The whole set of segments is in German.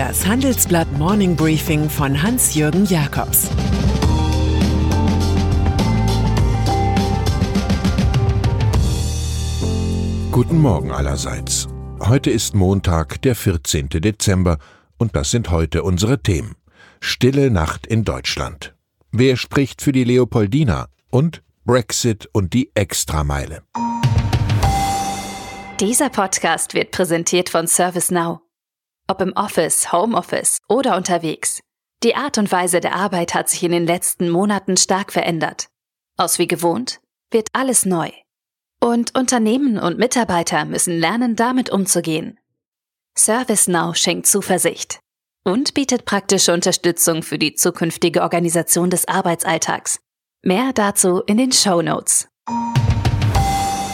Das Handelsblatt Morning Briefing von Hans-Jürgen Jakobs Guten Morgen allerseits. Heute ist Montag, der 14. Dezember, und das sind heute unsere Themen. Stille Nacht in Deutschland. Wer spricht für die Leopoldina? Und Brexit und die Extrameile. Dieser Podcast wird präsentiert von ServiceNow. Ob im Office, Homeoffice oder unterwegs. Die Art und Weise der Arbeit hat sich in den letzten Monaten stark verändert. Aus wie gewohnt wird alles neu. Und Unternehmen und Mitarbeiter müssen lernen, damit umzugehen. ServiceNow schenkt Zuversicht und bietet praktische Unterstützung für die zukünftige Organisation des Arbeitsalltags. Mehr dazu in den Show Notes.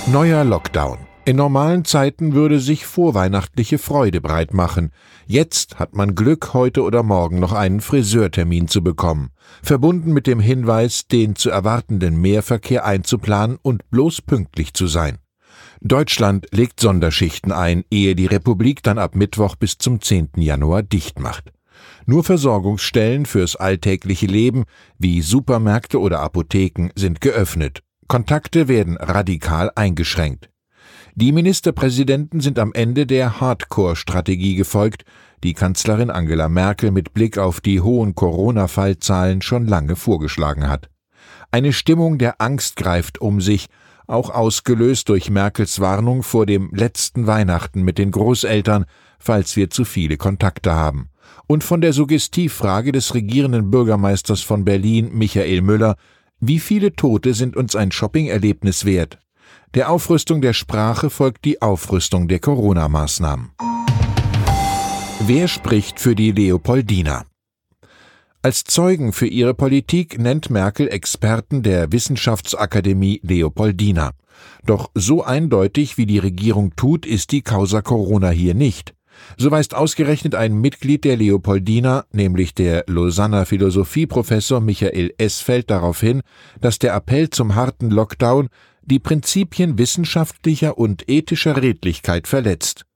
Neuer Lockdown. In normalen Zeiten würde sich vorweihnachtliche Freude breit machen. Jetzt hat man Glück, heute oder morgen noch einen Friseurtermin zu bekommen. Verbunden mit dem Hinweis, den zu erwartenden Mehrverkehr einzuplanen und bloß pünktlich zu sein. Deutschland legt Sonderschichten ein, ehe die Republik dann ab Mittwoch bis zum 10. Januar dicht macht. Nur Versorgungsstellen fürs alltägliche Leben wie Supermärkte oder Apotheken sind geöffnet. Kontakte werden radikal eingeschränkt. Die Ministerpräsidenten sind am Ende der Hardcore-Strategie gefolgt, die Kanzlerin Angela Merkel mit Blick auf die hohen Corona-Fallzahlen schon lange vorgeschlagen hat. Eine Stimmung der Angst greift um sich, auch ausgelöst durch Merkels Warnung vor dem letzten Weihnachten mit den Großeltern, falls wir zu viele Kontakte haben. Und von der Suggestivfrage des regierenden Bürgermeisters von Berlin, Michael Müller, wie viele Tote sind uns ein Shoppingerlebnis wert? Der Aufrüstung der Sprache folgt die Aufrüstung der Corona-Maßnahmen. Wer spricht für die Leopoldina? Als Zeugen für ihre Politik nennt Merkel Experten der Wissenschaftsakademie Leopoldina. Doch so eindeutig, wie die Regierung tut, ist die Causa Corona hier nicht. So weist ausgerechnet ein Mitglied der Leopoldina, nämlich der Lausanner Philosophieprofessor Michael Esfeld, darauf hin, dass der Appell zum harten Lockdown die Prinzipien wissenschaftlicher und ethischer Redlichkeit verletzt.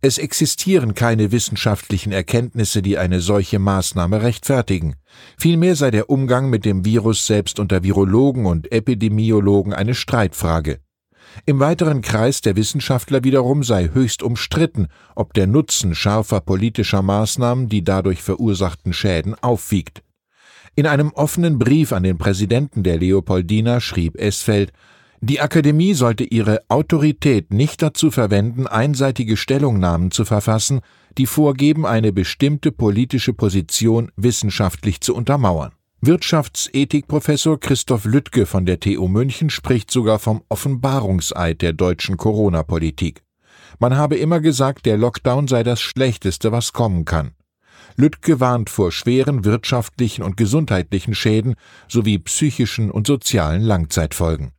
Es existieren keine wissenschaftlichen Erkenntnisse, die eine solche Maßnahme rechtfertigen. Vielmehr sei der Umgang mit dem Virus selbst unter Virologen und Epidemiologen eine Streitfrage. Im weiteren Kreis der Wissenschaftler wiederum sei höchst umstritten, ob der Nutzen scharfer politischer Maßnahmen die dadurch verursachten Schäden aufwiegt. In einem offenen Brief an den Präsidenten der Leopoldina schrieb Esfeld, die Akademie sollte ihre Autorität nicht dazu verwenden, einseitige Stellungnahmen zu verfassen, die vorgeben, eine bestimmte politische Position wissenschaftlich zu untermauern. Wirtschaftsethikprofessor Christoph Lüttke von der TU München spricht sogar vom Offenbarungseid der deutschen Corona-Politik. Man habe immer gesagt, der Lockdown sei das Schlechteste, was kommen kann. Lüttke warnt vor schweren wirtschaftlichen und gesundheitlichen Schäden sowie psychischen und sozialen Langzeitfolgen.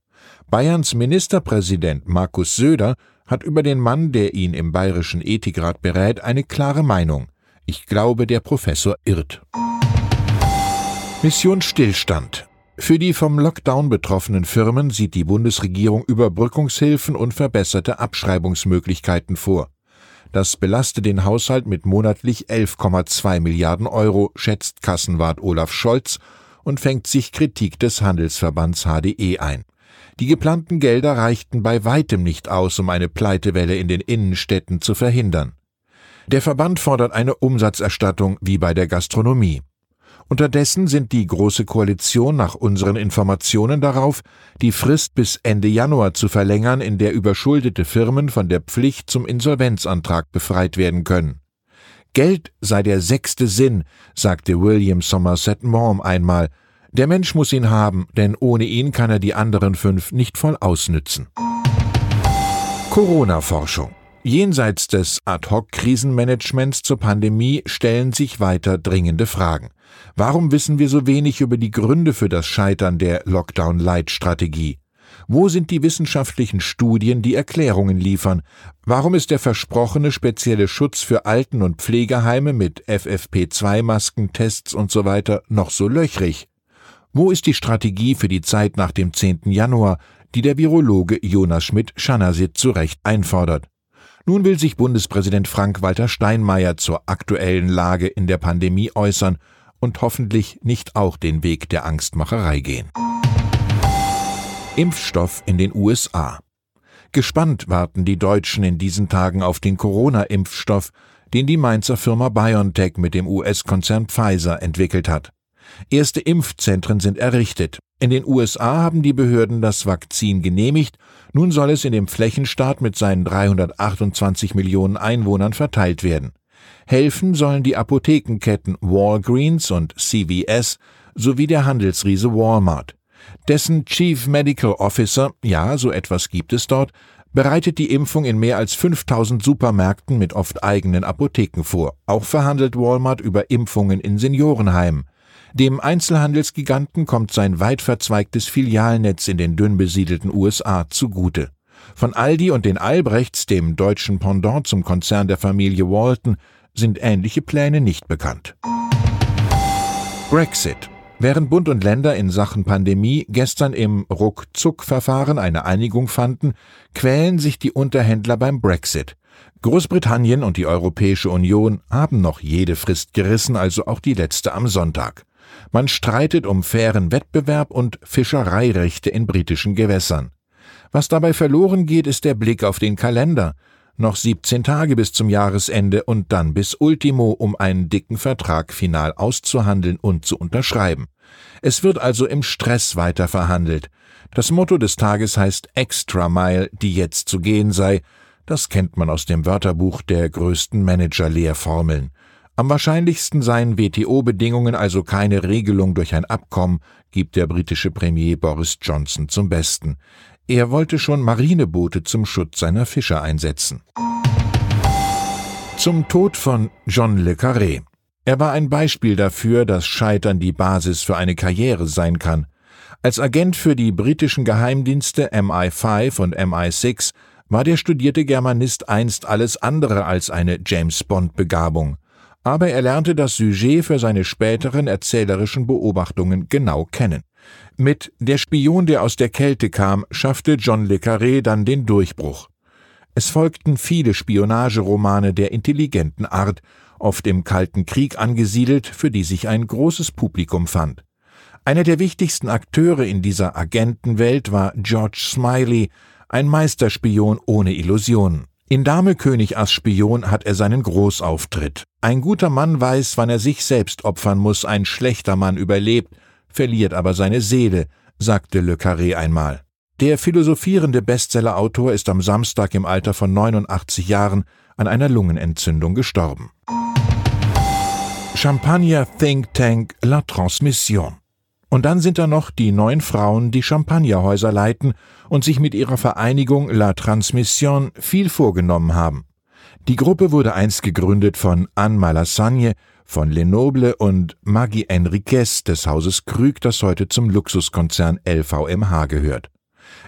Bayerns Ministerpräsident Markus Söder hat über den Mann, der ihn im Bayerischen Ethikrat berät, eine klare Meinung. Ich glaube, der Professor irrt. Mission Stillstand. Für die vom Lockdown betroffenen Firmen sieht die Bundesregierung Überbrückungshilfen und verbesserte Abschreibungsmöglichkeiten vor. Das belastet den Haushalt mit monatlich 11,2 Milliarden Euro, schätzt Kassenwart Olaf Scholz und fängt sich Kritik des Handelsverbands HDE ein. Die geplanten Gelder reichten bei weitem nicht aus, um eine Pleitewelle in den Innenstädten zu verhindern. Der Verband fordert eine Umsatzerstattung wie bei der Gastronomie. Unterdessen sind die Große Koalition nach unseren Informationen darauf, die Frist bis Ende Januar zu verlängern, in der überschuldete Firmen von der Pflicht zum Insolvenzantrag befreit werden können. Geld sei der sechste Sinn, sagte William Somerset Maugham einmal, der Mensch muss ihn haben, denn ohne ihn kann er die anderen fünf nicht voll ausnützen. Corona-Forschung. Jenseits des Ad-hoc-Krisenmanagements zur Pandemie stellen sich weiter dringende Fragen. Warum wissen wir so wenig über die Gründe für das Scheitern der Lockdown-Light-Strategie? Wo sind die wissenschaftlichen Studien, die Erklärungen liefern? Warum ist der versprochene spezielle Schutz für Alten- und Pflegeheime mit FFP2-Masken, Tests usw. So noch so löchrig? Wo ist die Strategie für die Zeit nach dem 10. Januar, die der Virologe Jonas Schmidt-Schanasit zu Recht einfordert? Nun will sich Bundespräsident Frank-Walter Steinmeier zur aktuellen Lage in der Pandemie äußern und hoffentlich nicht auch den Weg der Angstmacherei gehen. Impfstoff in den USA. Gespannt warten die Deutschen in diesen Tagen auf den Corona-Impfstoff, den die Mainzer Firma BioNTech mit dem US-Konzern Pfizer entwickelt hat. Erste Impfzentren sind errichtet. In den USA haben die Behörden das Vakzin genehmigt. Nun soll es in dem Flächenstaat mit seinen 328 Millionen Einwohnern verteilt werden. Helfen sollen die Apothekenketten Walgreens und CVS sowie der Handelsriese Walmart. Dessen Chief Medical Officer, ja, so etwas gibt es dort, bereitet die Impfung in mehr als 5000 Supermärkten mit oft eigenen Apotheken vor. Auch verhandelt Walmart über Impfungen in Seniorenheimen. Dem Einzelhandelsgiganten kommt sein weit verzweigtes Filialnetz in den dünn besiedelten USA zugute. Von Aldi und den Albrechts, dem deutschen Pendant zum Konzern der Familie Walton, sind ähnliche Pläne nicht bekannt. Brexit Während Bund und Länder in Sachen Pandemie gestern im Ruckzuck-Verfahren eine Einigung fanden, quälen sich die Unterhändler beim Brexit. Großbritannien und die Europäische Union haben noch jede Frist gerissen, also auch die letzte am Sonntag. Man streitet um fairen Wettbewerb und Fischereirechte in britischen Gewässern. Was dabei verloren geht, ist der Blick auf den Kalender noch 17 Tage bis zum Jahresende und dann bis Ultimo, um einen dicken Vertrag final auszuhandeln und zu unterschreiben. Es wird also im Stress weiter verhandelt. Das Motto des Tages heißt Extra Mile, die jetzt zu gehen sei. Das kennt man aus dem Wörterbuch der größten Manager-Lehrformeln. Am wahrscheinlichsten seien WTO-Bedingungen also keine Regelung durch ein Abkommen, gibt der britische Premier Boris Johnson zum Besten. Er wollte schon Marineboote zum Schutz seiner Fischer einsetzen. Zum Tod von John le Carré. Er war ein Beispiel dafür, dass Scheitern die Basis für eine Karriere sein kann. Als Agent für die britischen Geheimdienste MI5 und MI6 war der studierte Germanist einst alles andere als eine James Bond-Begabung. Aber er lernte das Sujet für seine späteren erzählerischen Beobachtungen genau kennen. Mit Der Spion, der aus der Kälte kam, schaffte John le Carré dann den Durchbruch. Es folgten viele Spionageromane der intelligenten Art, oft im Kalten Krieg angesiedelt, für die sich ein großes Publikum fand. Einer der wichtigsten Akteure in dieser Agentenwelt war George Smiley, ein Meisterspion ohne Illusionen. In Dame König als Spion hat er seinen Großauftritt. Ein guter Mann weiß, wann er sich selbst opfern muss, ein schlechter Mann überlebt, verliert aber seine Seele, sagte Le Carré einmal. Der philosophierende Bestsellerautor ist am Samstag im Alter von 89 Jahren an einer Lungenentzündung gestorben. Champagner Think Tank La Transmission. Und dann sind da noch die neun Frauen, die Champagnerhäuser leiten und sich mit ihrer Vereinigung La Transmission viel vorgenommen haben. Die Gruppe wurde einst gegründet von Anne Malassagne, von Lenoble und Maggie Enriquez des Hauses Krüg, das heute zum Luxuskonzern LVMH gehört.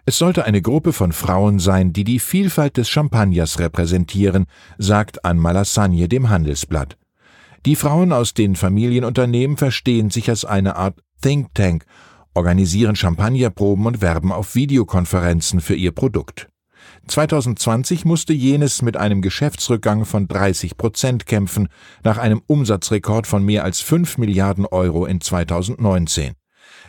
Es sollte eine Gruppe von Frauen sein, die die Vielfalt des Champagners repräsentieren, sagt Anne Malassagne dem Handelsblatt. Die Frauen aus den Familienunternehmen verstehen sich als eine Art Think Tank, organisieren Champagnerproben und werben auf Videokonferenzen für ihr Produkt. 2020 musste jenes mit einem Geschäftsrückgang von 30 Prozent kämpfen, nach einem Umsatzrekord von mehr als 5 Milliarden Euro in 2019.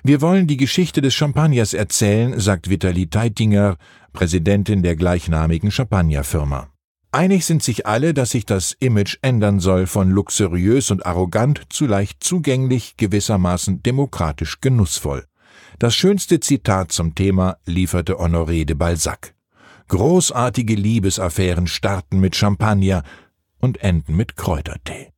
Wir wollen die Geschichte des Champagners erzählen, sagt Vitali Teitinger, Präsidentin der gleichnamigen Champagnerfirma. Einig sind sich alle, dass sich das Image ändern soll von luxuriös und arrogant zu leicht zugänglich, gewissermaßen demokratisch genussvoll. Das schönste Zitat zum Thema lieferte Honoré de Balzac. Großartige Liebesaffären starten mit Champagner und enden mit Kräutertee.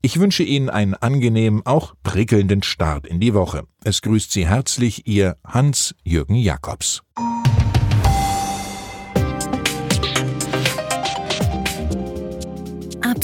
Ich wünsche Ihnen einen angenehmen, auch prickelnden Start in die Woche. Es grüßt Sie herzlich Ihr Hans-Jürgen Jakobs.